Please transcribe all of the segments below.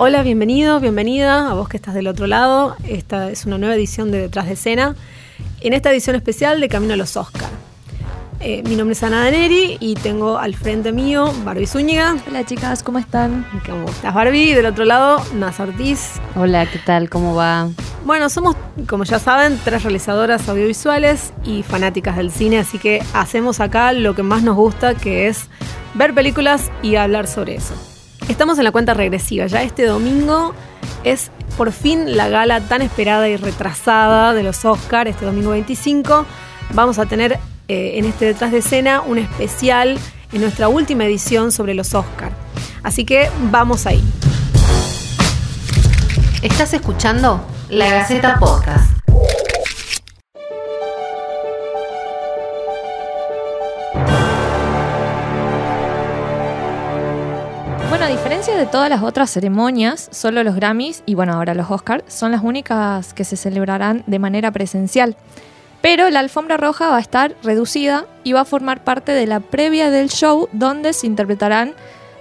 Hola, bienvenido, bienvenida a vos que estás del otro lado. Esta es una nueva edición de Detrás de Escena. En esta edición especial de Camino a los Oscar. Eh, mi nombre es Ana Daneri y tengo al frente mío Barbie Zúñiga. Hola chicas, ¿cómo están? ¿Cómo estás Barbie? Del otro lado, Naz Ortiz. Hola, ¿qué tal? ¿Cómo va? Bueno, somos, como ya saben, tres realizadoras audiovisuales y fanáticas del cine, así que hacemos acá lo que más nos gusta, que es ver películas y hablar sobre eso. Estamos en la cuenta regresiva, ya este domingo es por fin la gala tan esperada y retrasada de los Oscars, este domingo 25. Vamos a tener eh, en este detrás de escena un especial en nuestra última edición sobre los Oscars. Así que vamos ahí. ¿Estás escuchando? La Gaceta Podcast. De todas las otras ceremonias, solo los Grammys y bueno, ahora los Oscars son las únicas que se celebrarán de manera presencial. Pero la alfombra roja va a estar reducida y va a formar parte de la previa del show donde se interpretarán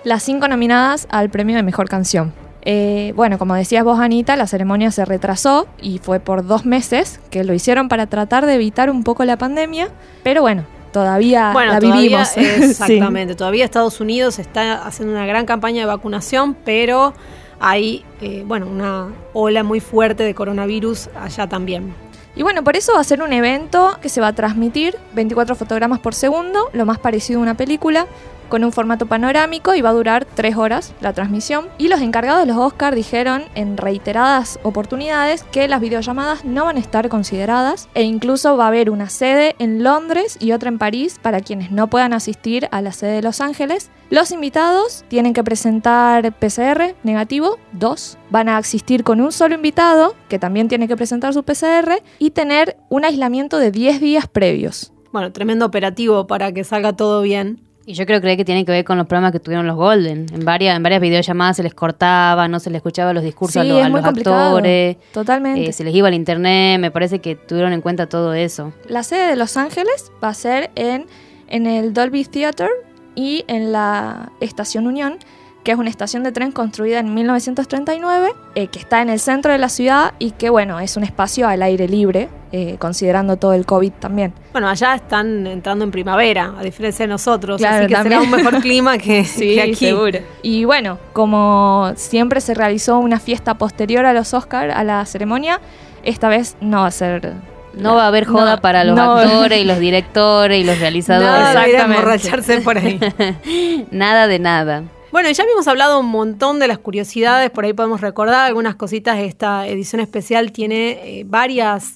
las cinco nominadas al premio de mejor canción. Eh, bueno, como decías vos, Anita, la ceremonia se retrasó y fue por dos meses, que lo hicieron para tratar de evitar un poco la pandemia, pero bueno, todavía la vivimos. Exactamente, todavía Estados Unidos está haciendo una gran campaña de vacunación, pero hay, eh, bueno, una ola muy fuerte de coronavirus allá también. Y bueno, por eso va a ser un evento que se va a transmitir 24 fotogramas por segundo, lo más parecido a una película, con un formato panorámico y va a durar tres horas la transmisión. Y los encargados de los Oscars dijeron en reiteradas oportunidades que las videollamadas no van a estar consideradas e incluso va a haber una sede en Londres y otra en París para quienes no puedan asistir a la sede de Los Ángeles. Los invitados tienen que presentar PCR negativo, dos. Van a asistir con un solo invitado, que también tiene que presentar su PCR, y tener un aislamiento de 10 días previos. Bueno, tremendo operativo para que salga todo bien. Y yo creo que tiene que ver con los problemas que tuvieron los Golden. En varias, en varias videollamadas se les cortaba, no se les escuchaba los discursos a los, actores. Totalmente. Eh, se les iba al internet, me parece que tuvieron en cuenta todo eso. La sede de Los Ángeles va a ser en, en el Dolby Theater y en la Estación Unión, que es una estación de tren construida en 1939, eh, que está en el centro de la ciudad y que, bueno, es un espacio al aire libre, eh, considerando todo el COVID también. Bueno, allá están entrando en primavera, a diferencia de nosotros, así que será un mejor clima que, sí, aquí. Seguro. Y bueno, como siempre se realizó una fiesta posterior a los Oscars, a la ceremonia, esta vez no va a ser no va a haber joda para los actores y los directores y los realizadores. Nada de emborracharse por ahí. nada de nada. Bueno, ya habíamos hablado un montón de las curiosidades, por ahí podemos recordar algunas cositas. Esta edición especial tiene eh, varias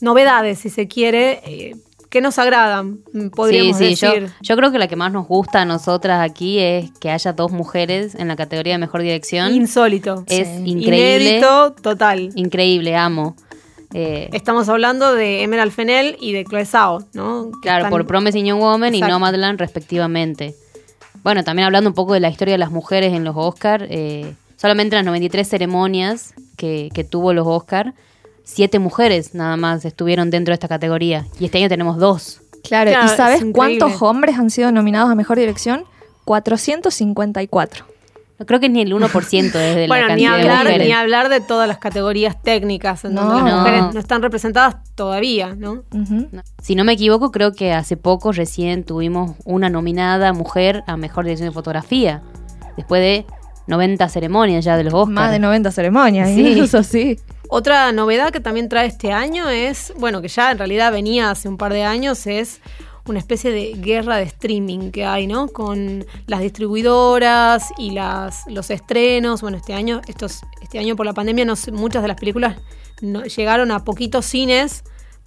novedades, si se quiere, eh, que nos agradan, podríamos sí, sí, decir. Yo, yo, creo que la que más nos gusta a nosotras aquí es que haya dos mujeres en la categoría de mejor dirección. Insólito. Es increíble. Inédito, total. Increíble, amo. Eh, Estamos hablando de Emerald Fennell y de Chloe Zhao, ¿no? claro, por Promising Young Woman y Nomadland respectivamente. Bueno, también hablando un poco de la historia de las mujeres en los Oscars, eh, solamente en las 93 ceremonias que, tuvo los Oscars, siete mujeres nada más estuvieron dentro de esta categoría. Y este año tenemos dos. Claro, ¿y sabes cuántos hombres han sido nominados a Mejor Dirección? 454. No creo que ni el 1% desde bueno, la cantidad ni hablar, de mujeres. Ni hablar de todas las categorías técnicas en donde las mujeres no están representadas todavía, ¿no? Si no me equivoco, creo que hace poco recién tuvimos una nominada mujer a Mejor Dirección de Fotografía. Después de 90 ceremonias ya de los Oscars. Más de 90 ceremonias, sí. eso sí. Otra novedad que también trae este año es, bueno, que ya en realidad venía hace un par de años, es una especie de guerra de streaming que hay, ¿no? Con las distribuidoras y las, los estrenos. Bueno, este año, estos, este año por la pandemia, no muchas de las películas no, llegaron a poquitos cines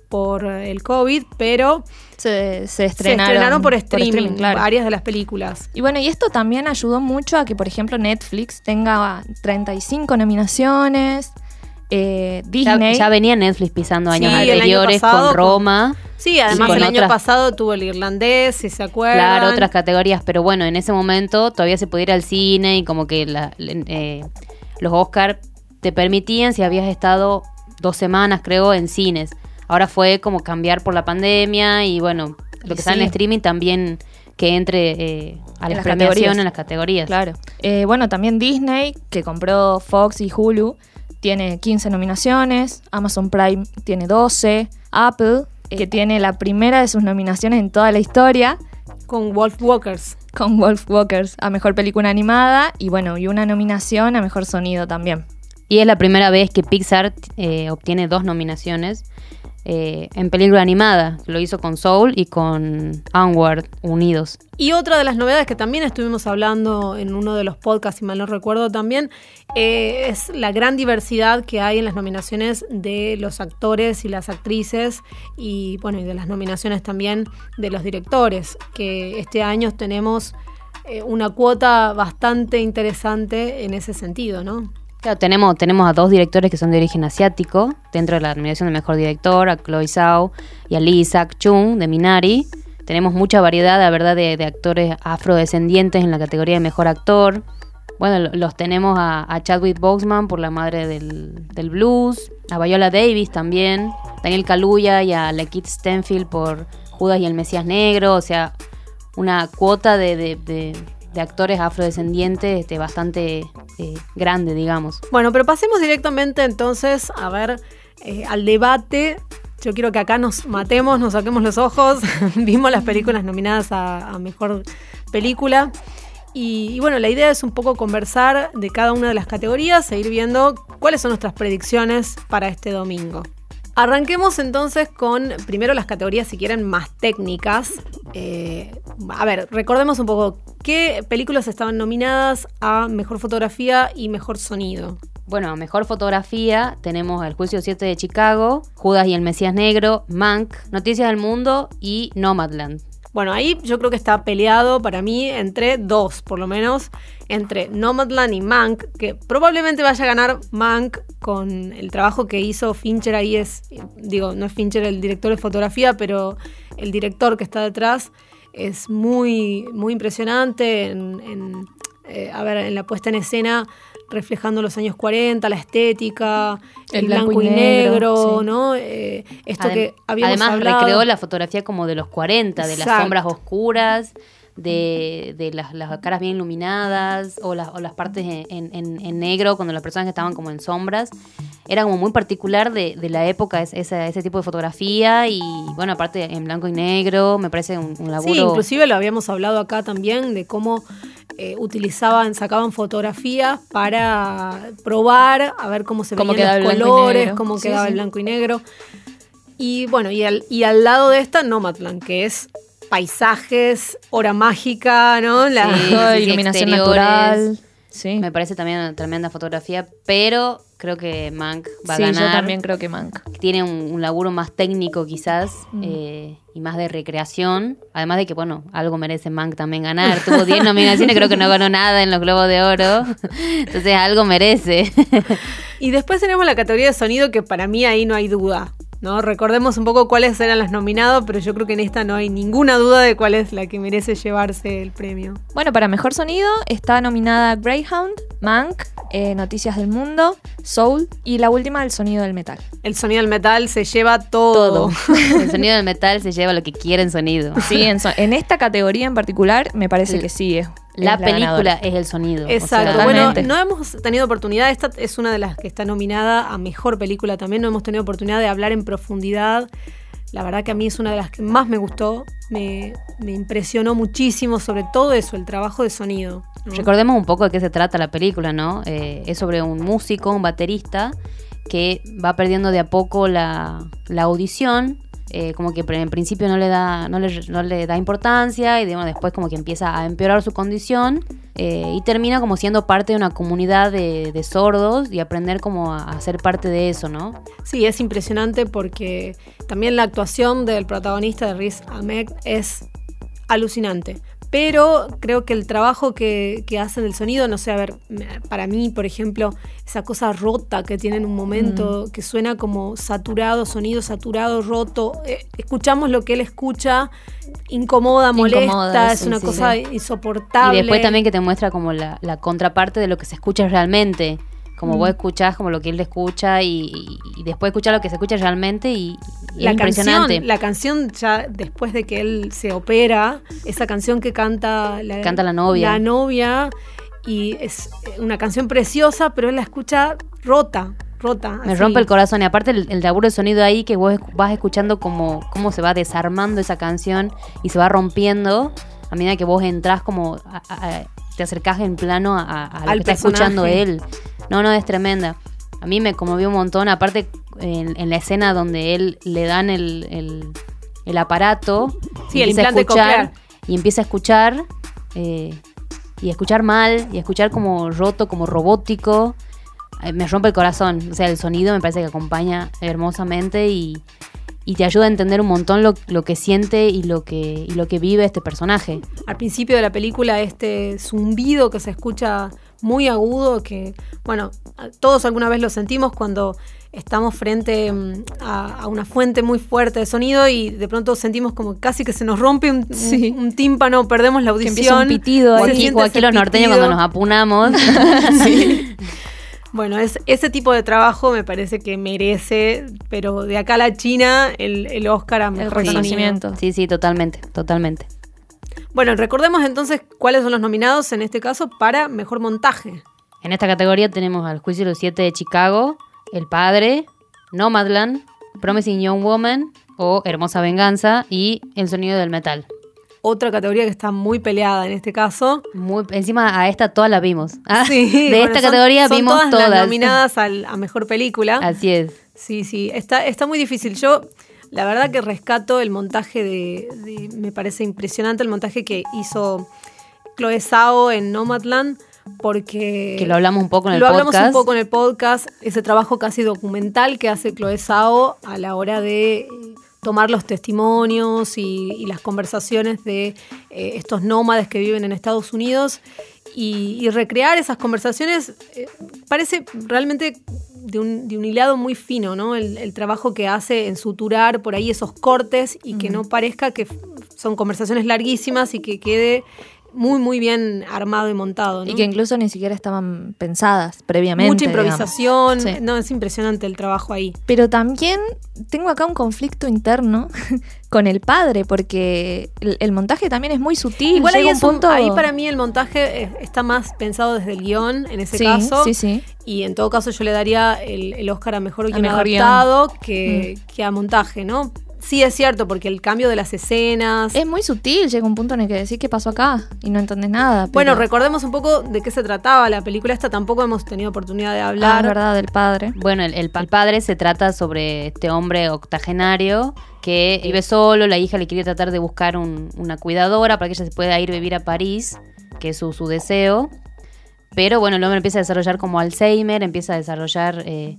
por el COVID, pero se, estrenaron, por streaming, varias de las películas. Y bueno, y esto también ayudó mucho a que, por ejemplo, Netflix tenga 35 nominaciones. Eh, Disney. Ya, venía Netflix pisando años anteriores con Roma. Sí, además el año pasado tuvo el irlandés, si se acuerdan. Claro, otras categorías, pero bueno, en ese momento todavía se podía ir al cine y como que eh, los Oscar te permitían si habías estado dos semanas, creo, en cines. Ahora fue como cambiar por la pandemia y bueno, lo que está en streaming también que entre eh, a En la las premiación categorías. en las categorías. Claro. Eh, bueno, también Disney, que compró Fox y Hulu, tiene 15 nominaciones. Amazon Prime tiene 12. Apple, eh, que tiene la primera de sus nominaciones en toda la historia, Con Wolf Walkers. con Wolf Walkers a mejor película animada. Y bueno, y una nominación a mejor sonido también. Y es la primera vez que Pixar eh, obtiene dos nominaciones eh, en película animada. Lo hizo con Soul y con Onward unidos. Y otra de las novedades que también estuvimos hablando en uno de los podcasts, si mal no recuerdo también, eh, es la gran diversidad que hay en las nominaciones de los actores y las actrices y bueno, y de las nominaciones también de los directores, que este año tenemos eh, una cuota bastante interesante en ese sentido, ¿no? Claro, tenemos, tenemos a dos directores que son de origen asiático, dentro de la nominación de mejor director, a Chloe Zhao y a Lee Isaac Chung de Minari. Tenemos mucha variedad, la verdad, de, de actores afrodescendientes en la categoría de mejor actor. Bueno, lo- los tenemos a, a Chadwick Boseman por la madre del, del blues, a Viola Davis también, Daniel Kaluuya y a Lakeith Stanfield por Judas y el Mesías Negro, o sea, una cuota de- de- de actores afrodescendientes este, bastante eh, grande, digamos. Bueno, pero pasemos directamente entonces a ver eh, al debate. Yo quiero que acá nos matemos, nos saquemos los ojos. Vimos las películas nominadas a, mejor película. Y, y bueno, la idea es un poco conversar de cada una de las categorías e ir viendo cuáles son nuestras predicciones para este domingo. Arranquemos entonces con primero las categorías, si quieren, más técnicas. Eh, a ver, recordemos un poco qué películas estaban nominadas a mejor fotografía y mejor sonido. Bueno, mejor fotografía tenemos El Juicio 7 de Chicago, Judas y el Mesías Negro, Mank, Noticias del Mundo y Nomadland. Bueno, ahí yo creo que está peleado para mí entre dos, por lo menos, entre Nomadland y Mank, que probablemente vaya a ganar Mank con el trabajo que hizo Fincher ahí es, digo, no es Fincher el director de fotografía, pero el director que está detrás es muy, muy impresionante en, en, eh, a ver, en la puesta en escena reflejando los años 40, la estética, el, blanco, y negro, sí. ¿no? Eh, esto Adem- que habíamos Además hablado. recreó la fotografía como de los 40, de las sombras oscuras, de, de las, las caras bien iluminadas o las, o las partes en, en- en- negro cuando las personas estaban como en sombras. Era como muy particular de, de la época es- esa- ese tipo de fotografía y bueno, aparte en blanco y negro, me parece un, un laburo... Sí, inclusive lo habíamos hablado acá también de cómo eh, utilizaban, sacaban fotografías para probar, a ver cómo se Cómo veían los colores, cómo Sí, quedaba sí. el blanco y negro. Y bueno, y al, y al lado de esta, Nomadland, que es paisajes, hora mágica, ¿no? La- Sí, Todo sí, iluminación exteriores. natural. Sí. Me parece también una tremenda fotografía, pero creo que Mank va Sí, a yo ganar. también creo que Mank. Tiene un, un laburo más técnico quizás Mm. eh, y más de recreación. Además de que, bueno, algo merece Mank también ganar. Tuvo 10 nominaciones, creo que no ganó nada en los Globos de Oro. Entonces algo merece. Y después tenemos la categoría de sonido, que para mí ahí no hay duda. ¿No? Recordemos un poco cuáles eran los nominados, pero yo creo que en esta no hay ninguna duda de cuál es la que merece llevarse el premio. Bueno, para mejor sonido está nominada Greyhound, Mank, eh, Noticias del Mundo, Soul y la última, El sonido del metal. El sonido del metal se lleva todo. El sonido del metal se lleva lo que quiere en sonido. Sí, en, so- en esta categoría en particular me parece Sí. que sí. Es, La película ganadora. es el sonido. o Exacto. sea, bueno, no hemos tenido oportunidad, esta es una de las que está nominada a mejor película también, no hemos tenido oportunidad de hablar en profundidad. La verdad que a mí es una de las que más me gustó, me, me impresionó muchísimo sobre todo eso, el trabajo de sonido. ¿no? Recordemos un poco de qué se trata la película, ¿no? Eh, es sobre un músico, un baterista, que va perdiendo de a poco la, la audición. Eh, como que en principio no le da no le, no le da importancia y después como que empieza a empeorar su condición eh, y termina como siendo parte de una comunidad de, de sordos y aprender como a, a ser parte de eso, ¿no? Sí, es impresionante porque también la actuación del protagonista de Riz Ahmed es alucinante. Pero creo que el trabajo que, que hacen del sonido, no sé, a ver, para mí, por ejemplo, esa cosa rota que tiene en un momento, que suena como saturado, sonido saturado, roto, eh, escuchamos lo que él escucha, incomoda, molesta, Incomoda, es sí, una sí, cosa sí. insoportable. Y después también que te muestra como la, la contraparte de lo que se escucha realmente. Como vos escuchás como lo que él escucha y, y después escuchar lo que se escucha realmente y, y la es impresionante. Canción, la canción ya después de que él se opera, esa canción que canta la, canta la novia. La novia y es una canción preciosa, pero él la escucha rota, rota. Me así. rompe el corazón y aparte el, el laburo de sonido ahí que vos vas escuchando como cómo se va desarmando esa canción y se va rompiendo a medida que vos entrás como a, a, te acercás en plano a, a lo Al que está personaje. escuchando él. No, no, es tremenda. A mí me conmovió un montón, aparte en, en la escena donde él le dan el, el, el aparato Sí, el implante escuchar, y empieza a escuchar eh, y escuchar mal y escuchar como roto, como robótico. Eh, Me rompe el corazón. O sea, el sonido me parece que acompaña hermosamente y, y te ayuda a entender un montón lo, lo que siente y lo que, y lo que vive este personaje. Al principio de la película, este zumbido que se escucha muy agudo, que, bueno, todos alguna vez lo sentimos cuando estamos frente mm, a, a una fuente muy fuerte de sonido y de pronto sentimos como casi que se nos rompe un, Sí. tímpano, perdemos la Que audición. empieza un pitido O aquí, o aquí los norteños cuando nos apunamos. Bueno, es, ese tipo de trabajo me parece que merece, pero de acá a la China, el, el Oscar a mejor reconocimiento. sí, sí, totalmente, totalmente. Bueno, recordemos entonces cuáles son los nominados en este caso para mejor montaje. En esta categoría tenemos al Juicio de los Siete de Chicago, El Padre, Nomadland, Promising Young Woman o Hermosa Venganza y El Sonido del Metal. Otra categoría que está muy peleada en este caso. Muy, encima a esta todas la vimos. Ah, Sí, de bueno, esta son- categoría son vimos todas, todas. las nominadas al- a mejor película. Así es. Sí, sí, está, está muy difícil. Yo, la verdad que rescato el montaje de, de- me parece impresionante el montaje que hizo Chloe Zhao en Nomadland, porque... Que lo hablamos un poco en el lo hablamos podcast. un poco en el podcast, ese trabajo casi documental que hace Chloe Zhao a la hora de tomar los testimonios y, y las conversaciones de eh, estos nómades que viven en Estados Unidos y, y recrear esas conversaciones eh, parece realmente de un, de un hilado muy fino, ¿no? El, el trabajo que hace en suturar por ahí esos cortes y que no parezca que son conversaciones larguísimas y que quede muy, muy bien armado y montado. ¿no? Y que incluso ni siquiera estaban pensadas previamente. Mucha improvisación. Sí. No, es impresionante el trabajo ahí. Pero también tengo acá un conflicto interno con el padre, porque el, el montaje también es muy sutil. Igual ahí, un un- punto... ahí para mí el montaje eh, está más pensado desde el guion, en ese sí, caso. sí, sí. Y en todo caso yo le daría el, el Oscar a Mejor Guión Mejor Guión. Adaptado que, Mm. que a montaje, ¿no? Sí es cierto, porque el cambio de las escenas... Es muy sutil, llega un punto en el que decís qué pasó acá y no entendés nada. pero- Bueno, recordemos un poco de qué se trataba la película esta, tampoco hemos tenido oportunidad de Ah, hablar. es verdad, del padre. Bueno, el, el pa- el padre se trata sobre este hombre octogenario que vive solo, la hija le quiere tratar de buscar un- una cuidadora para que ella se pueda ir a vivir a París, que es su, su deseo. Pero bueno, el hombre empieza a desarrollar como Alzheimer, empieza a desarrollar eh,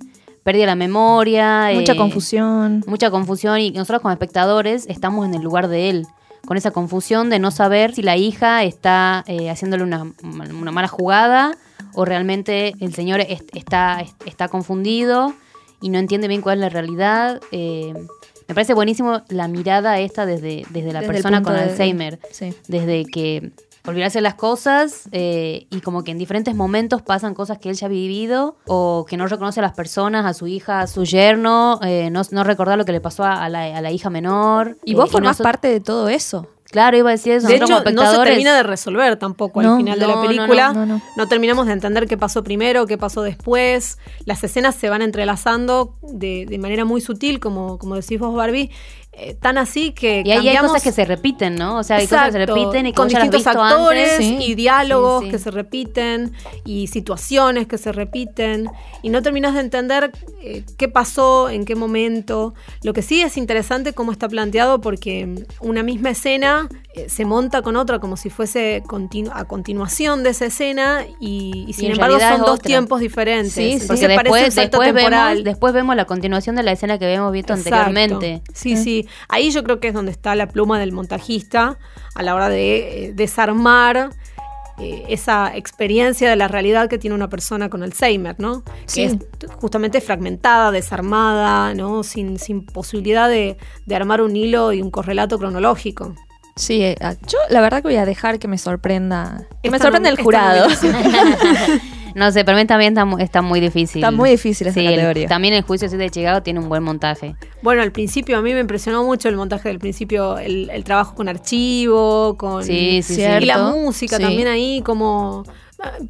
pérdida de la memoria. Mucha eh, confusión. Mucha confusión y nosotros como espectadores estamos en el lugar de él, con esa confusión de no saber si la hija está eh, haciéndole una, una mala jugada o realmente el señor est- está, est- está confundido y no entiende bien cuál es la realidad. Eh, me parece buenísimo la mirada esta desde, desde la Desde persona con de- Alzheimer, Sí. desde que olvidarse las cosas eh, y como que en diferentes momentos pasan cosas que él ya ha vivido o que no reconoce a las personas, a su hija, a su yerno, eh, no, no recordar lo que le pasó a, a la, a la hija menor. Y eh, vos formás nosotros- parte de todo eso. Claro, iba a decir eso. De hecho, no se termina de resolver tampoco No, al final de la no, película. no, no, no. terminamos de entender qué pasó primero, qué pasó después. Las escenas se van entrelazando de, de manera muy sutil, como, como decís vos, Barbie. Eh, tan así que Y ahí hay cosas que se repiten, ¿no? O sea, hay cosas que se repiten y que con distintos actores antes. Sí. y diálogos Sí, sí. que se repiten y situaciones que se repiten y no terminas de entender eh, qué pasó, en qué momento. Lo que sí es interesante cómo está planteado porque una misma escena eh, se monta con otra como si fuese continu- a continuación de esa escena y, y sin embargo son dos otra. tiempos diferentes. Sí, Porque parece después, un salto después, temporal. vemos, después vemos la continuación de la escena que habíamos visto Exacto. anteriormente. Sí, sí. Ahí yo creo que es donde está la pluma del montajista a la hora de eh, desarmar eh, esa experiencia de la realidad que tiene una persona con Alzheimer, ¿no? Sí. Que es justamente fragmentada, desarmada, ¿no? Sin, sin posibilidad de, de armar un hilo y un correlato cronológico. Sí, eh, ah, yo la verdad que voy a dejar que me sorprenda. Que me sorprenda el jurado. No sé, para mí también está, mu- está muy difícil. Está muy difícil esta Sí, el- categoría. también el juicio 7 de Chicago tiene un buen montaje. Bueno, al principio a mí me impresionó mucho el montaje del principio, el, el trabajo con archivo, con... Sí, sí. Y la música Sí. también ahí como...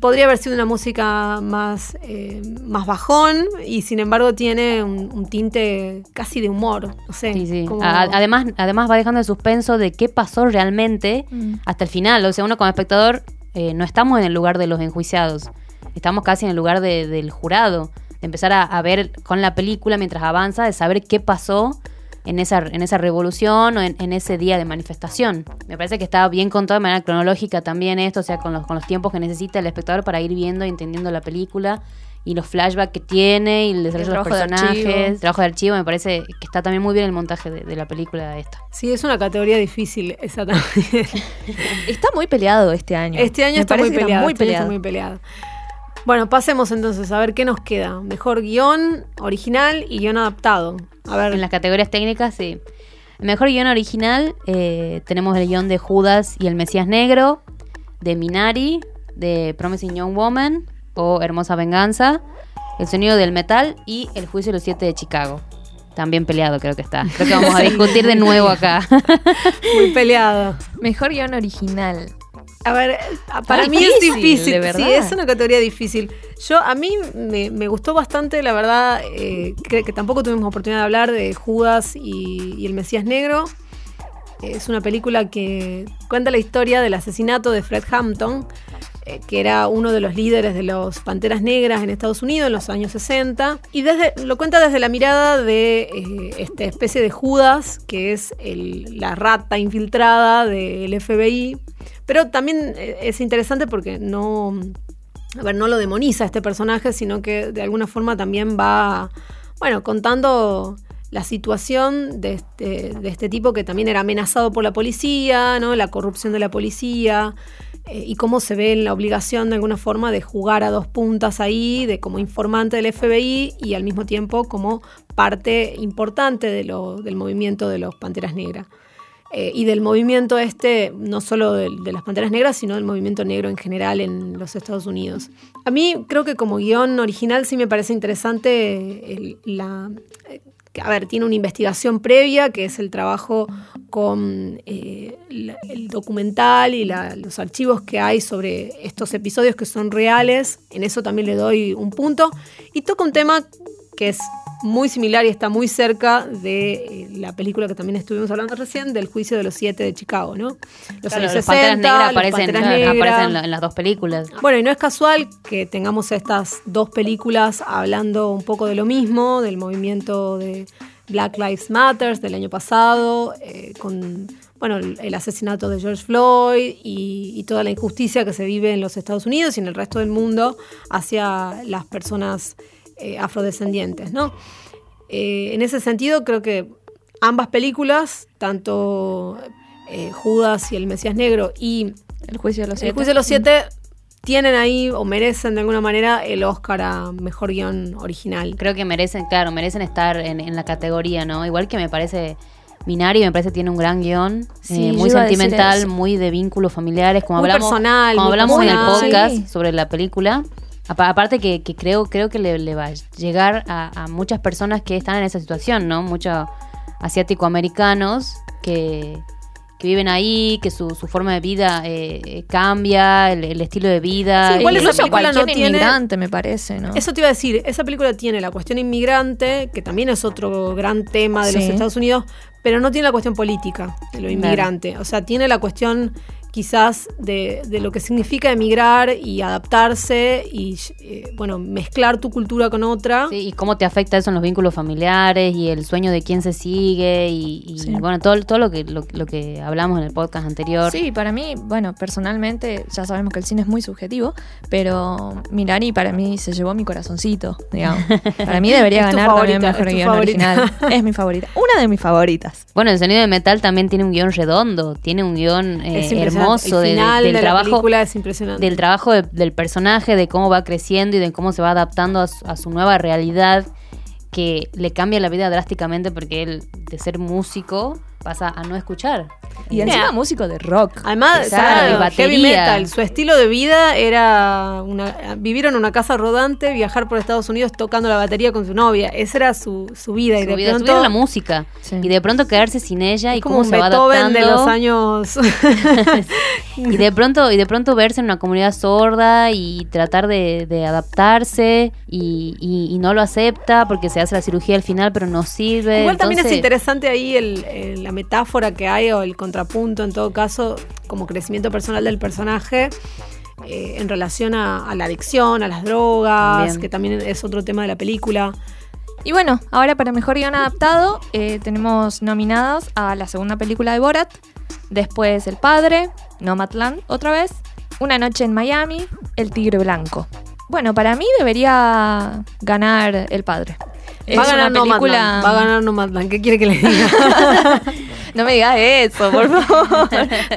Podría haber sido una música más, eh, más bajón y sin embargo tiene un, un tinte casi de humor, no sé. Sí, sí. como- A- además, además va dejando el suspenso de qué pasó realmente Mm. hasta el final. O sea, uno como espectador eh, no estamos en el lugar de los enjuiciados. Estamos casi en el lugar de- del jurado. De empezar a, a ver con la película mientras avanza, de saber qué pasó en esa, en esa revolución o en, en ese día de manifestación. Me parece que está bien contado de manera cronológica también esto, o sea, con los, con los tiempos que necesita el espectador para ir viendo y entendiendo la película y los flashbacks que tiene y el desarrollo de los trabajo de personajes, archivo. el trabajo de archivo, me parece que está también muy bien el montaje de, de la película esta. Sí, es una categoría difícil esa también. Está muy peleado este año. Este año Me está muy peleado. muy este año está peleado. muy peleado. Bueno, pasemos entonces a ver qué nos queda. Mejor guion original y guion adaptado. A ver, En las categorías técnicas, sí. Mejor guion original, eh, tenemos el guion de Judas y el Mesías Negro, de Minari, de Promising Young Woman o Hermosa Venganza, El sonido del metal y El juicio de los siete de Chicago. También peleado creo que está. Creo que vamos a discutir de nuevo acá. muy peleado. Mejor guion original. A ver, para mí es difícil, de. Sí, es una categoría difícil. Yo, a mí me, me gustó bastante, la verdad, eh, que, que tampoco tuvimos oportunidad de hablar de Judas y, y el Mesías Negro. Es una película que cuenta la historia del asesinato de Fred Hampton, que era uno de los líderes de los Panteras Negras en Estados Unidos en los años 60. Y desde, lo cuenta desde la mirada de eh, esta especie de Judas, que es la rata infiltrada del FBI. Pero también eh, es interesante porque no, a ver, no lo demoniza este personaje, sino que de alguna forma también va, bueno, contando la situación de este, de este tipo que también era amenazado por la policía, ¿no? La corrupción de la policía. Eh, y cómo se ve en la obligación de alguna forma de jugar a dos puntas ahí, de como informante del FBI y al mismo tiempo como parte importante del movimiento de los Panteras Negras. Eh, y del movimiento este, no solo de, las Panteras Negras, sino del movimiento negro en general en los Estados Unidos. A mí creo que como guion original sí me parece interesante la... eh, a ver, tiene una investigación previa, que es el trabajo con eh, la- el documental y la- los archivos que hay sobre estos episodios que son reales. En eso también le doy un punto. Y toca un tema que es muy similar y está muy cerca de eh, la película que también estuvimos hablando recién, del juicio de los siete de Chicago, ¿no? Los Claro, años los 60, Panteras Negras aparecen, Panteras aparecen Negras. en, la- en las dos películas. Bueno, y no es casual que tengamos estas dos películas hablando un poco de lo mismo, del movimiento de Black Lives Matter del año pasado, eh, con bueno, el, asesinato de George Floyd y, y toda la injusticia que se vive en los Estados Unidos y en el resto del mundo hacia las personas eh, afrodescendientes, ¿no? Eh, en ese sentido, creo que ambas películas, tanto Judas y el Mesías Negro y El juicio de los el juicio de los siete tienen ahí o merecen de alguna manera el Oscar a mejor guion original. Creo que merecen, claro, merecen estar en, en la categoría, ¿no? Igual que me parece Minari, me parece que tiene un gran guion, Sí, eh, muy sentimental, muy de vínculos familiares, como Muy hablamos, personal, como hablamos en el podcast Sí. sobre la película. Apa- Aparte que, que creo, creo que le, le va a llegar a, a muchas personas que están en esa situación, ¿no? Muchos asiático-americanos que, que viven ahí, que su, su forma de vida eh, eh, cambia, el, el estilo de vida. Sí, igual esa película no tiene- inmigrante, me parece, ¿no? Eso te iba a decir, esa película tiene la cuestión inmigrante, que también es otro gran tema de los. Estados Unidos, pero no tiene la cuestión política de lo inmigrante. O sea, tiene la cuestión quizás de, de lo que significa emigrar y adaptarse y, eh, bueno, mezclar tu cultura con otra. Sí, y cómo te afecta eso en los vínculos familiares y el sueño de quién se sigue y, y, Sí. bueno, todo, todo lo, que, lo, lo que hablamos en el podcast anterior. Sí, para mí, bueno, personalmente, ya sabemos que el cine es muy subjetivo, pero Mirari para mí se llevó mi corazoncito, digamos. Para mí debería ganar también favorita, mejor es tu guion favorita. original. Es mi favorita. Una de mis favoritas. Bueno, el sonido de metal también tiene un guion redondo, tiene un guion eh. Hermoso El de- final del de la trabajo película es impresionante. del trabajo de- del personaje, de cómo va creciendo y de cómo se va adaptando a su, a su nueva realidad que le cambia la vida drásticamente porque él, de ser músico, pasa a no escuchar. Y encima Mira. músico de rock. Además, Claro, era y batería. heavy metal. Su estilo de vida era una, vivir en una casa rodante, viajar por Estados Unidos tocando la batería con su novia. Esa era su, su vida. y Su de vida, su pronto vida es la música. Sí. Y de pronto quedarse sin ella y como cómo un se va Beethoven adaptando. de los años. y de pronto y de pronto verse en una comunidad sorda y tratar de, de adaptarse y, y- y no lo acepta porque se hace la cirugía al final pero no sirve Igual también es interesante ahí el- el- la metáfora que hay o el contrapunto, en todo caso, como crecimiento personal del personaje. eh, en relación a, a la adicción, a las drogas, que también es otro tema de la película. Y bueno, ahora para Mejor Guión Adaptado eh, tenemos nominadas a la segunda película de Borat, después El Padre, Nomadland otra vez, Una Noche en Miami, El Tigre Blanco. Bueno, para mí debería ganar El Padre. Es va a ganar una película... Nomadland, va a ganar Nomadland. ¿Qué quiere que le diga? No me digas eso, por favor.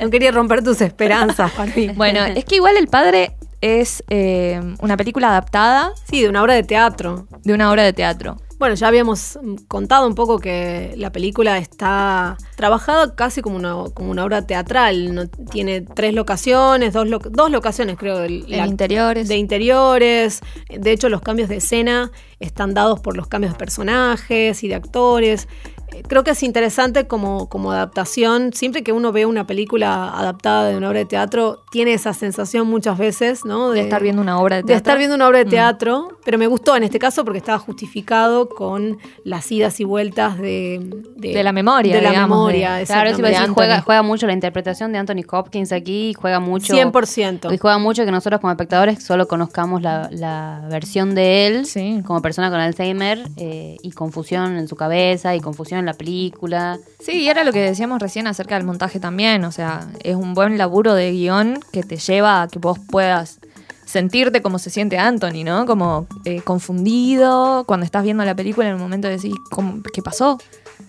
no quería romper tus esperanzas, Papi. bueno, es que igual El Padre es eh, una película adaptada Sí, de una obra de teatro. de una obra de teatro. Bueno, ya habíamos contado un poco que la película está trabajada casi como una, como una obra teatral. ¿no? Tiene tres locaciones, dos, lo- dos locaciones creo. En la- interiores. De interiores. De hecho, los cambios de escena están dados por los cambios de personajes y de actores. Creo que es interesante como, como adaptación. Siempre que uno ve una película adaptada de una obra de teatro, tiene esa sensación muchas veces, ¿no? de estar viendo una obra de de teatro. estar viendo una obra de Mm. teatro, pero me gustó en este caso porque estaba justificado con las idas y vueltas de, De la memoria, De la digamos, memoria, de- claro eso iba a exactamente. decir, juega, juega mucho la interpretación de Anthony Hopkins aquí y juega mucho 100%. y juega mucho que nosotros como espectadores solo conozcamos la, la versión de él Sí. como persona con Alzheimer eh, y confusión en su cabeza y confusión en la película Sí, y era lo que decíamos recién acerca del montaje también. O sea, es un buen laburo de guion que te lleva a que vos puedas sentirte como se siente Anthony, ¿no? Como eh, confundido cuando estás viendo la película en el momento de decir, ¿cómo- ¿qué pasó?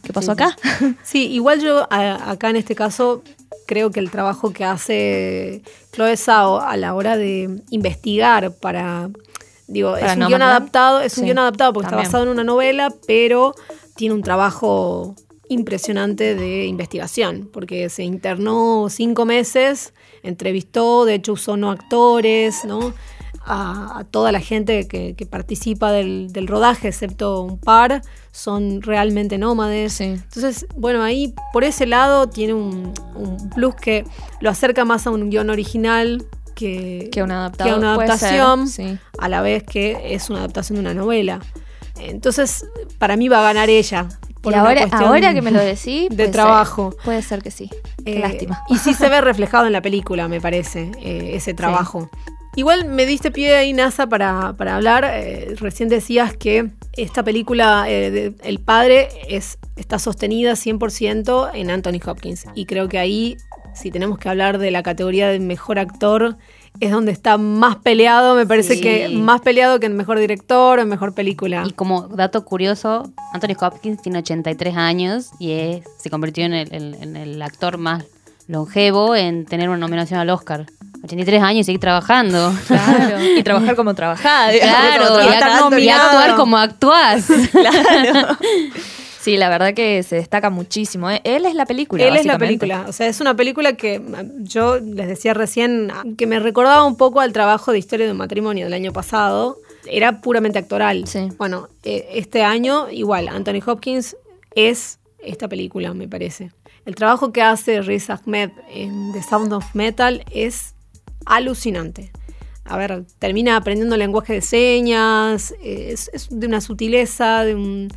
¿Qué pasó Sí, acá? Sí, igual yo a- acá en este caso creo que el trabajo que hace Chloe Zhao a la hora de investigar para digo, Para es un No guion adaptado, es un guion adaptado porque también. está basado en una novela, pero tiene un trabajo impresionante de investigación, porque se internó cinco meses, entrevistó, de hecho usó no actores, ¿no? A, a toda la gente que, que participa del, del rodaje, excepto un par, son realmente nómades. Sí. Entonces, bueno, ahí por ese lado tiene un, un plus que lo acerca más a un guion original que, Que a una ser, adaptación, sí. a la vez que es una adaptación de una novela. Entonces, para mí va a ganar ella. por Y ahora, que me lo decís, de puede ser. trabajo. puede ser que sí. Qué Eh, lástima. Y sí se ve reflejado en la película, me parece, eh, ese trabajo. Igual me diste pie ahí, NASA, para, para hablar. eh, recién decías que esta película, eh, de- El Padre, es, está sostenida 100% en Anthony Hopkins. Y creo que ahí, si tenemos que hablar de la categoría de mejor actor, es donde está más peleado, me parece Sí. que más peleado que en mejor director o en mejor película. Y como dato curioso, Anthony Hopkins tiene 83 años y es, se convirtió en el, en- en el actor más longevo en tener una nominación al Oscar. 83 años y seguir trabajando. Claro. y trabajar como trabajada. digamos, Claro, como y, y actuar como actuás. Claro. Sí, la verdad que se destaca muchísimo. ¿eh? Él es la película. Él es la película. O sea, es una película que mm, yo les decía recién que me recordaba un poco al trabajo de Historia de un matrimonio del año pasado. Era puramente actoral. Sí. Bueno, eh, este año, igual, Anthony Hopkins es esta película, me parece. El trabajo que hace Riz Ahmed en The Sound of Metal es alucinante. A ver, termina aprendiendo lenguaje de señas, es, es de una sutileza, de un...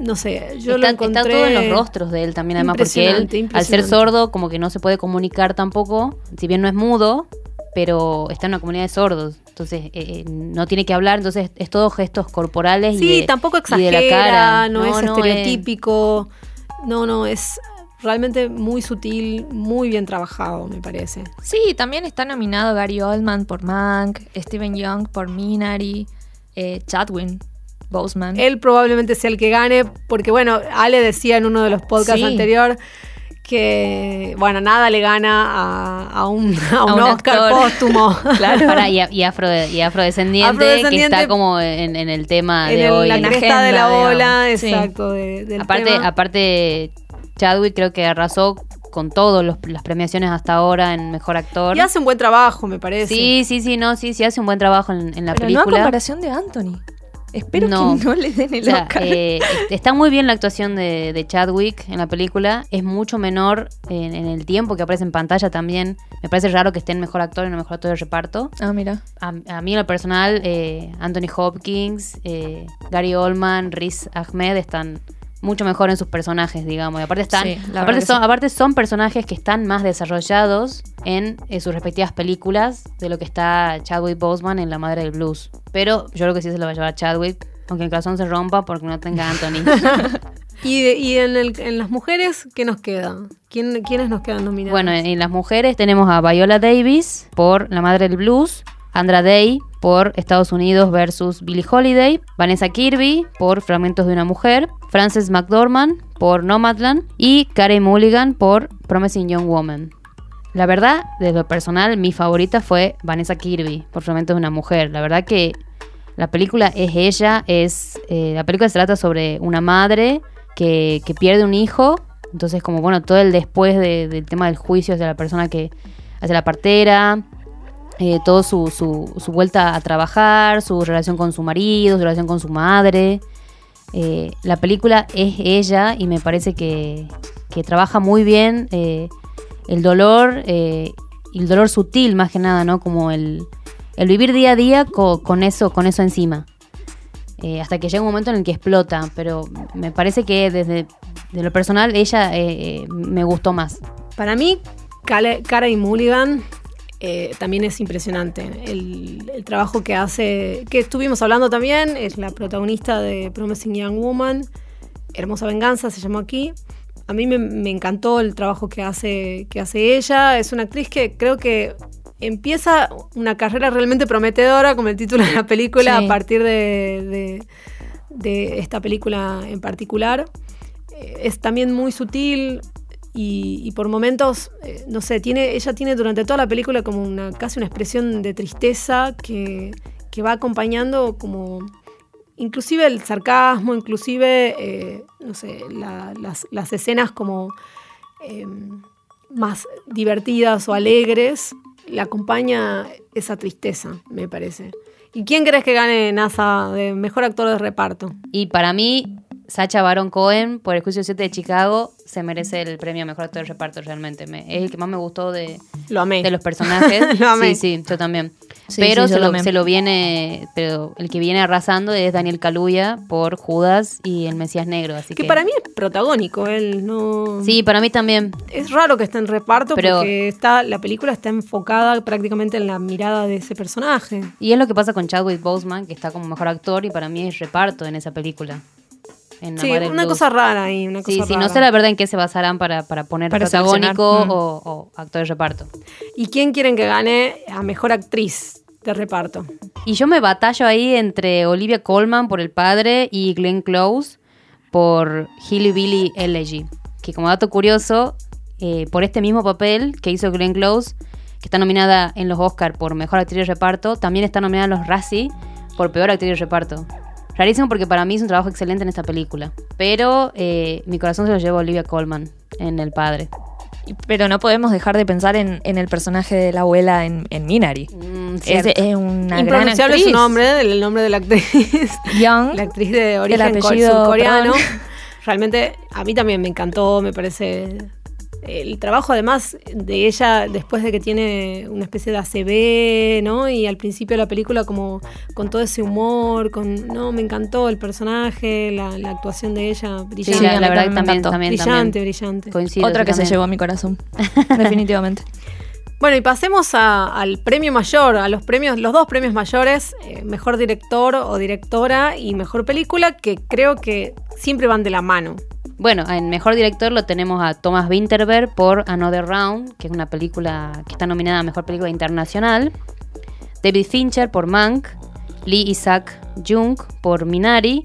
No sé, yo lo está, encontré... está todo en los rostros de él también, además, porque él, al ser sordo, como que no se puede comunicar tampoco, si bien no es mudo, pero está en una comunidad de sordos. Entonces, eh, eh, no tiene que hablar, entonces es todo gestos corporales Sí, y de, tampoco y de exagera, la cara. no, es no, estereotípico. No, no, es realmente muy sutil, muy bien trabajado, me parece. Sí, también está nominado Gary Oldman por Mank, Steven Young por Minari, eh, Chadwin Boseman. Él probablemente sea el que gane, porque bueno, Ale decía en uno de los podcasts Sí. anterior que, bueno, nada le gana a, a un, a un un Oscar actor. póstumo. Claro. Pará, y, y afro, y afrodescendiente, Afrodescendiente que está como en, en el tema en de el- hoy. la En cresta de la ola, digamos. Sí. exacto. de- del aparte, tema. aparte Chadwick creo que arrasó con todas las premiaciones hasta ahora en Mejor Actor. Y hace un buen trabajo, me parece. Sí, sí, sí, no, sí, sí hace un buen trabajo en, la Pero película. No a comparación de Anthony. Espero que no le den el Oscar. Eh, está muy bien la actuación de, Chadwick en la película. Es mucho menor en, el tiempo que aparece en pantalla también. Me parece raro que esté en mejor actor y no mejor actor de reparto. Ah, mira. A, mí en lo personal, eh, Anthony Hopkins, eh, Gary Oldman, Riz Ahmed están mucho mejor en sus personajes, digamos. Y aparte están, aparte son, aparte son personajes que están más desarrollados en, sus respectivas películas de lo que está Chadwick Boseman en La Madre del Blues. Pero yo creo que sí se lo va a llevar Chadwick, aunque el corazón se rompa porque no tenga Anthony. ¿Y, en, las mujeres qué nos queda? ¿Quién, ¿Quiénes nos quedan nominadas? Bueno, en, en las mujeres tenemos a Viola Davis por La Madre del Blues, Andra Day por Estados Unidos versus Billie Holiday, Vanessa Kirby por Fragmentos de una Mujer, Frances McDormand por Nomadland y Karen Mulligan por Promising Young Woman. La verdad, desde lo personal, mi favorita fue Vanessa Kirby por Fragmentos de una Mujer. La verdad que la película es ella, es eh, la película se trata sobre una madre que, pierde un hijo, entonces como bueno, todo el después del tema del juicio hacia la persona que hacia la partera, eh, todo su, su, vuelta a trabajar, su relación con su marido, su relación con su madre. Eh, la película es ella y me parece que, trabaja muy bien eh, el dolor y el dolor sutil más que nada, ¿no? Como el, vivir día a día con, eso, con eso encima. hasta que llega un momento en el que explota, pero me parece que desde de lo personal ella me gustó más. Para mí, Cara y Mulligan eh, también es impresionante. El, trabajo que hace, que estuvimos hablando también, es la protagonista de Promising Young Woman, Hermosa Venganza se llamó aquí. A mí me, encantó el trabajo que hace, que hace ella. Es una actriz que creo que empieza una carrera realmente prometedora, como el título de la película, a partir de, de, esta película en particular. Eh, es también muy sutil, y, por momentos, eh, no sé, tiene, ella tiene durante toda la película como una casi una expresión de tristeza que, va acompañando como inclusive el sarcasmo, inclusive, eh, no sé, las, escenas como eh, más divertidas o alegres, le acompaña esa tristeza, me parece. ¿Y quién crees que gane NASA de mejor actor de reparto? Y para mí, Sacha Baron Cohen por el juicio 7 de Chicago se merece el premio a mejor actor de reparto realmente. es el que más me gustó de, de los personajes. lo amé. Sí, sí, yo también. pero se, lo, viene, pero el que viene arrasando es Daniel Kaluuya por Judas y el Mesías Negro. Así que, para mí es protagónico, él no. Sí, para mí también. Es raro que esté en reparto porque está, la película está enfocada prácticamente en la mirada de ese personaje. Y es lo que pasa con Chadwick Boseman, que está como mejor actor y para mí es reparto en esa película sí, una cosa rara ahí. Una cosa sí, sí, no sé la verdad en qué se basarán para, poner protagónico mm. o, actor de reparto. ¿Y quién quieren que gane a mejor actriz de reparto? Y yo me batallo ahí entre Olivia Colman por El Padre y Glenn Close por Hilly Billy Elegy. Que como dato curioso, eh, por este mismo papel que hizo Glenn Close, que está nominada en los Oscars por Mejor Actriz de Reparto, también está nominada en los Razzie por Peor Actriz de Reparto. Rarísimo porque para mí es un trabajo excelente en esta película. Pero eh, mi corazón se lo lleva Olivia Colman en El Padre. Pero no podemos dejar de pensar en, el personaje de la abuela en, Minari. Mm, es, es, una Impronunciable gran su nombre, el nombre de la actriz. Young. La actriz de origen coreano. Realmente a mí también me encantó, me parece el trabajo además de ella después de que tiene una especie de ACB, ¿no? Y al principio de la película como con todo ese humor, con no, me encantó el personaje, la, actuación de ella, brillante. Sí, la, verdad también, también, brillante, brillante. Otra que se llevó a mi corazón, definitivamente. Bueno, y pasemos al premio mayor, a los premios, los dos premios mayores, eh, mejor director o directora y mejor película, que creo que siempre van de la mano. Bueno, en mejor director lo tenemos a Thomas Winterberg por Another Round, que es una película que está nominada a mejor película internacional. David Fincher por Mank. Lee Isaac Jung por Minari.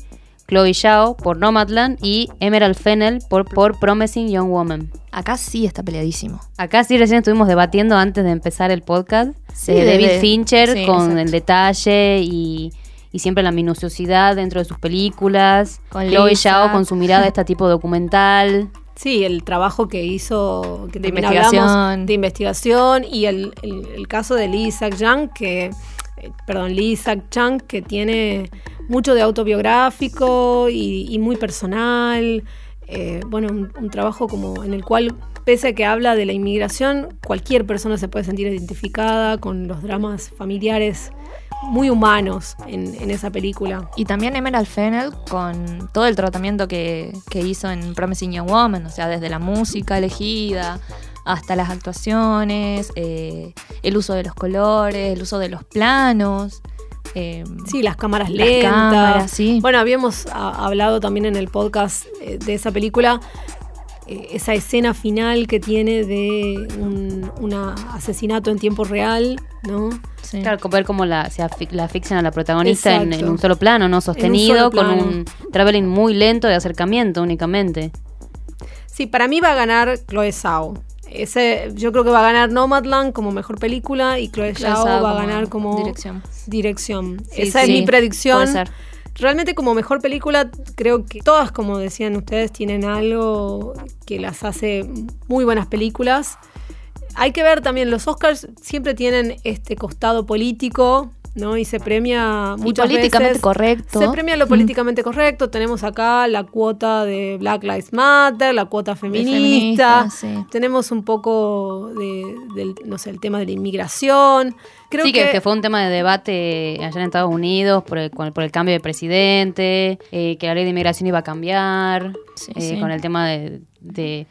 Chloe Zhao por Nomadland y Emerald Fennel por, por Promising Young Woman. Acá sí está peleadísimo. Acá sí recién estuvimos debatiendo antes de empezar el podcast. Sí, de David Fincher con el detalle y y siempre la minuciosidad dentro de sus películas. Con Chloe Zhao con su mirada este tipo documental. Sí, el trabajo que hizo, que de investigación. de investigación y el, caso de Lee Isaac que, eh, perdón, Lee Isaac Chang, que tiene mucho de autobiográfico y, muy personal. Eh, bueno, un, trabajo como en el cual, pese a que habla de la inmigración, cualquier persona se puede sentir identificada con los dramas familiares muy humanos en, esa película. Y también Emerald Fennel con todo el tratamiento que, hizo en Promising Young Woman, o sea, desde la música elegida hasta las actuaciones, eh, el uso de los colores, el uso de los planos. Eh, sí, las cámaras lentas. Bueno, habíamos hablado también en el podcast eh, de esa película eh, esa escena final que tiene de un asesinato en tiempo real, ¿no? Claro, ver cómo la, se la asfixian a la protagonista en, un solo plano, ¿no? Sostenido, con un traveling muy lento de acercamiento únicamente. Sí, para mí va a ganar Chloe Zhao. Ese, yo creo que va a ganar Nomadland como mejor película y Chloe, Zhao, va a ganar como dirección. dirección. Esa es mi predicción. Puede ser. Realmente como mejor película creo que todas, como decían ustedes, tienen algo que las hace muy buenas películas. Hay que ver también, los Oscars siempre tienen este costado político ¿no? Y se premia muchas políticamente correcto. Se premia lo mm. políticamente correcto. Tenemos acá la cuota de Black Lives Matter, la cuota feminista. Tenemos un poco de, del, no sé, el tema de la inmigración. Creo sí, que, fue un tema de debate allá en Estados Unidos por el, por el cambio de presidente, eh, que la ley de inmigración iba a cambiar, eh, con el tema de,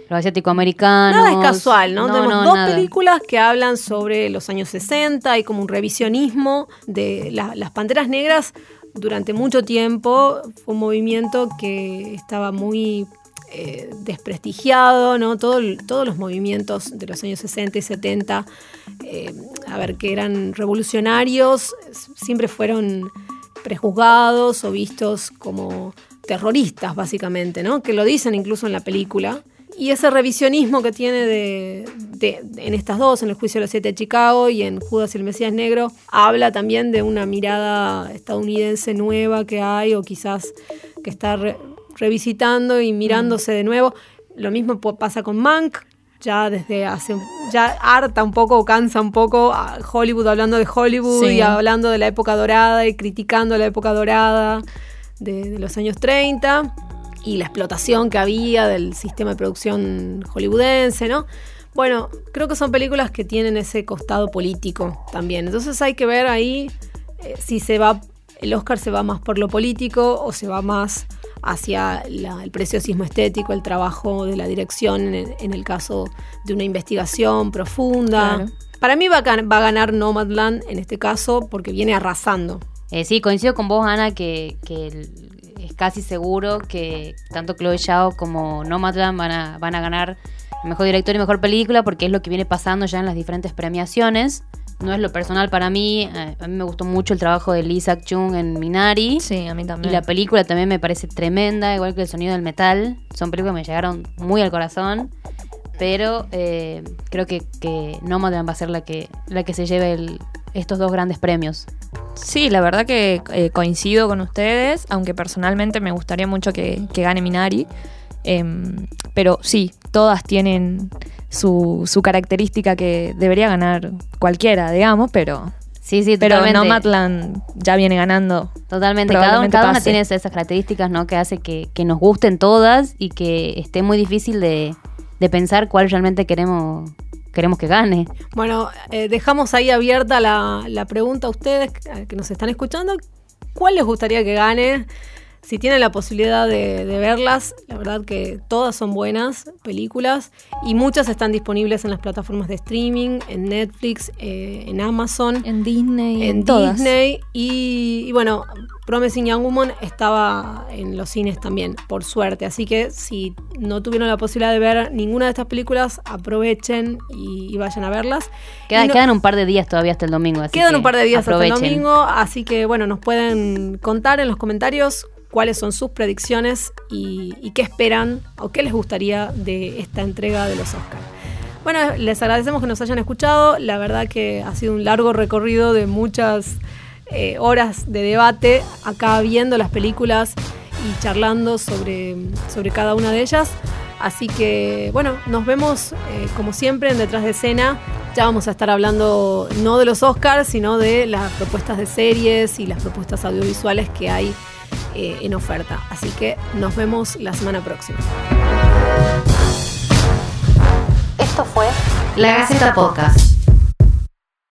los asiático-americanos. Nada es casual, ¿no? Tenemos dos películas que hablan sobre los años 60 y como un revisionismo de las Panteras Negras. Durante mucho tiempo fue un movimiento que estaba muy eh, desprestigiado, ¿no? todos los movimientos de los años 60 y 70, eh, a ver, que eran revolucionarios, siempre fueron prejuzgados o vistos como terroristas, básicamente, ¿no? Que lo dicen incluso en la película. Y ese revisionismo que tiene de, en estas dos, en el juicio de los siete de Chicago y en Judas y el Mesías Negro, habla también de una mirada estadounidense nueva que hay o quizás que está revisitando y mirándose de nuevo. Lo mismo pasa con Mank, ya desde hace, ya harta un poco, cansa un poco a Hollywood hablando de Hollywood y hablando de la época dorada y criticando la época dorada de, los años 30 y la explotación que había del sistema de producción hollywoodense, ¿no? Bueno, creo que son películas que tienen ese costado político también. Entonces hay que ver ahí eh, si se va, el Oscar se va más por lo político o se va más hacia el preciosismo estético, el trabajo de la dirección en el, caso de una investigación profunda. Para mí va a, va a, ganar Nomadland en este caso porque viene arrasando. Eh, sí, coincido con vos, Ana, que, es casi seguro que tanto Chloe Zhao como Nomadland van a, van a ganar mejor director y mejor película porque es lo que viene pasando ya en las diferentes premiaciones no es lo personal para mí. Eh, a mí me gustó mucho el trabajo de Lisa Chung en Minari. Sí, a mí también. Y la película también me parece tremenda, igual que el sonido del metal. Son películas que me llegaron muy al corazón. Pero eh, creo que, que Nomadland va a ser la que, la que se lleve estos dos grandes premios. Sí, la verdad que eh, coincido con ustedes, aunque personalmente me gustaría mucho que, que gane Minari. Em, pero sí, todas tienen su, su característica que debería ganar cualquiera, digamos, pero Sí, sí, Pero Nomadland ya viene ganando. Totalmente. Cada, una tiene esas características, ¿no? Que hace que, nos gusten todas y que esté muy difícil de, pensar cuál realmente queremos queremos que gane. Bueno, eh, dejamos ahí abierta la, la pregunta a ustedes que nos están escuchando. ¿Cuál les gustaría que gane? Si tienen la posibilidad de, verlas, la verdad que todas son buenas películas y muchas están disponibles en las plataformas de streaming, en Netflix, eh, en Amazon, en Disney, en Disney y, bueno, Promising Young Woman estaba en los cines también, por suerte. Así que si no tuvieron la posibilidad de ver ninguna de estas películas, aprovechen y, vayan a verlas. quedan un par de días todavía hasta el domingo. quedan un par de días hasta el domingo, así que bueno, nos pueden contar en los comentarios cuáles son sus predicciones y, y qué esperan o qué les gustaría de esta entrega de los Oscars. Bueno, les agradecemos que nos hayan escuchado. La verdad que ha sido un largo recorrido de muchas eh, horas de debate acá viendo las películas y charlando sobre, sobre cada una de ellas. Así que, bueno, nos vemos eh, como siempre en Detrás de Escena. Ya vamos a estar hablando no de los Oscars, sino de las propuestas de series y las propuestas audiovisuales que hay eh, en oferta. Así que nos vemos la semana próxima. Esto fue La Gaceta Podcast.